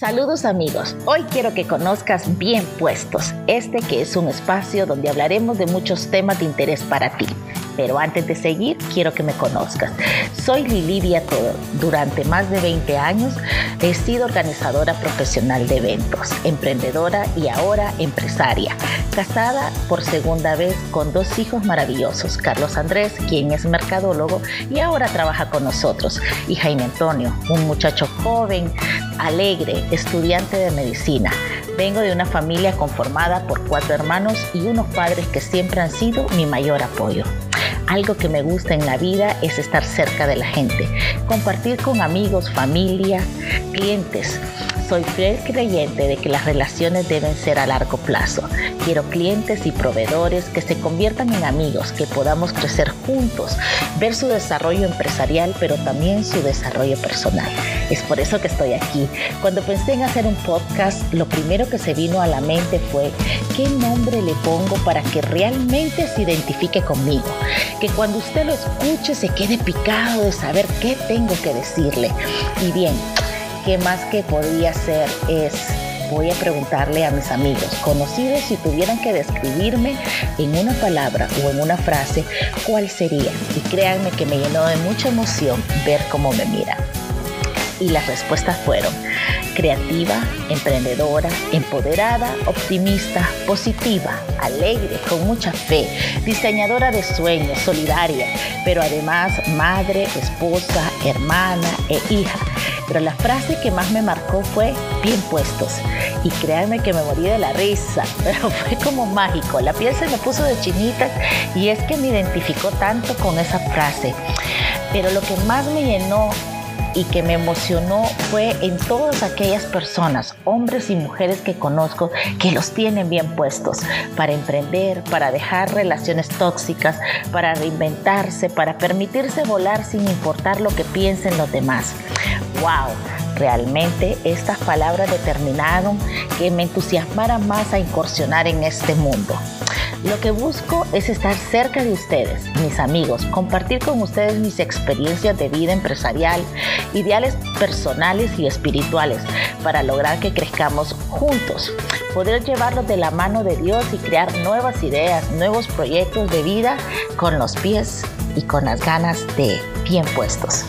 Saludos amigos, hoy quiero que conozcas Bien Puestos, este que es un espacio donde hablaremos de muchos temas de interés para ti. Pero antes de seguir, quiero que me conozcas. Soy Lilivia Todo. Durante más de 20 años he sido organizadora profesional de eventos, emprendedora y ahora empresaria. Casada por segunda vez con dos hijos maravillosos, Carlos Andrés, quien es mercadólogo y ahora trabaja con nosotros, y Jaime Antonio, un muchacho joven, alegre, estudiante de medicina. Vengo de una familia conformada por cuatro hermanos y unos padres que siempre han sido mi mayor apoyo. Algo que me gusta en la vida es estar cerca de la gente, compartir con amigos, familia, clientes soy fiel creyente de que las relaciones deben ser a largo plazo. Quiero clientes y proveedores que se conviertan en amigos, que podamos crecer juntos, ver su desarrollo empresarial, pero también su desarrollo personal. Es por eso que estoy aquí. Cuando pensé en hacer un podcast, lo primero que se vino a la mente fue qué nombre le pongo para que realmente se identifique conmigo. Que cuando usted lo escuche se quede picado de saber qué tengo que decirle. Y bien, ¿qué más que podría ser es voy a preguntarle a mis amigos conocidos si tuvieran que describirme en una palabra o en una frase, ¿cuál sería? Y créanme que me llenó de mucha emoción ver cómo me miran. Y las respuestas fueron creativa, emprendedora, empoderada, optimista, positiva, alegre, con mucha fe, diseñadora de sueños, solidaria, pero además madre, esposa, hermana e hija pero la frase que más me marcó fue bien puestos. Y créanme que me morí de la risa, pero fue como mágico. La piel se me puso de chinita y es que me identificó tanto con esa frase. Pero lo que más me llenó y que me emocionó fue en todas aquellas personas, hombres y mujeres que conozco, que los tienen bien puestos para emprender, para dejar relaciones tóxicas, para reinventarse, para permitirse volar sin importar lo que piensen los demás. ¡Wow! Realmente estas palabras determinaron que me entusiasmara más a incursionar en este mundo. Lo que busco es estar cerca de ustedes, mis amigos, compartir con ustedes mis experiencias de vida empresarial, ideales personales y espirituales para lograr que crezcamos juntos, poder llevarlos de la mano de Dios y crear nuevas ideas, nuevos proyectos de vida con los pies y con las ganas de bien puestos.